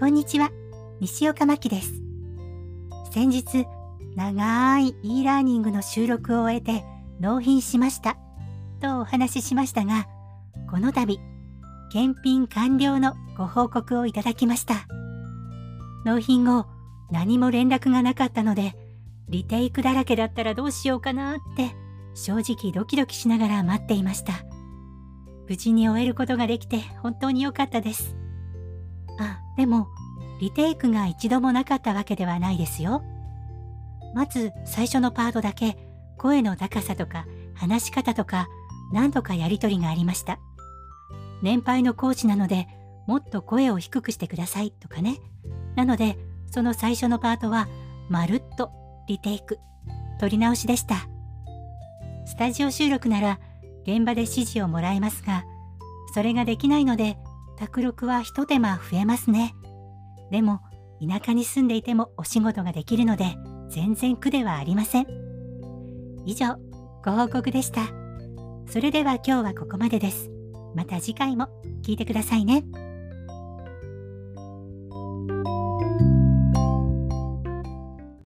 こんにちは、西岡真希です。先日、長い e ラーニングの収録を終えて納品しました。とお話ししましたが、この度、検品完了のご報告をいただきました。納品後、何も連絡がなかったので、リテイクだらけだったらどうしようかなって正直ドキドキしながら待っていました。無事に終えることができて本当に良かったです。あ、でも、リテイクが一度もなかったわけではないですよ。まず最初のパートだけ声の高さとか話し方とか何度かやりとりがありました。年配のコーチなのでもっと声を低くしてくださいとかね。なのでその最初のパートはまるっとリテイク、取り直しでした。スタジオ収録なら現場で指示をもらえますが、それができないので、宅録は一手間増えますね。でも、田舎に住んでいてもお仕事ができるので、全然苦ではありません。以上、ご報告でした。それでは今日はここまでです。また次回も聞いてくださいね。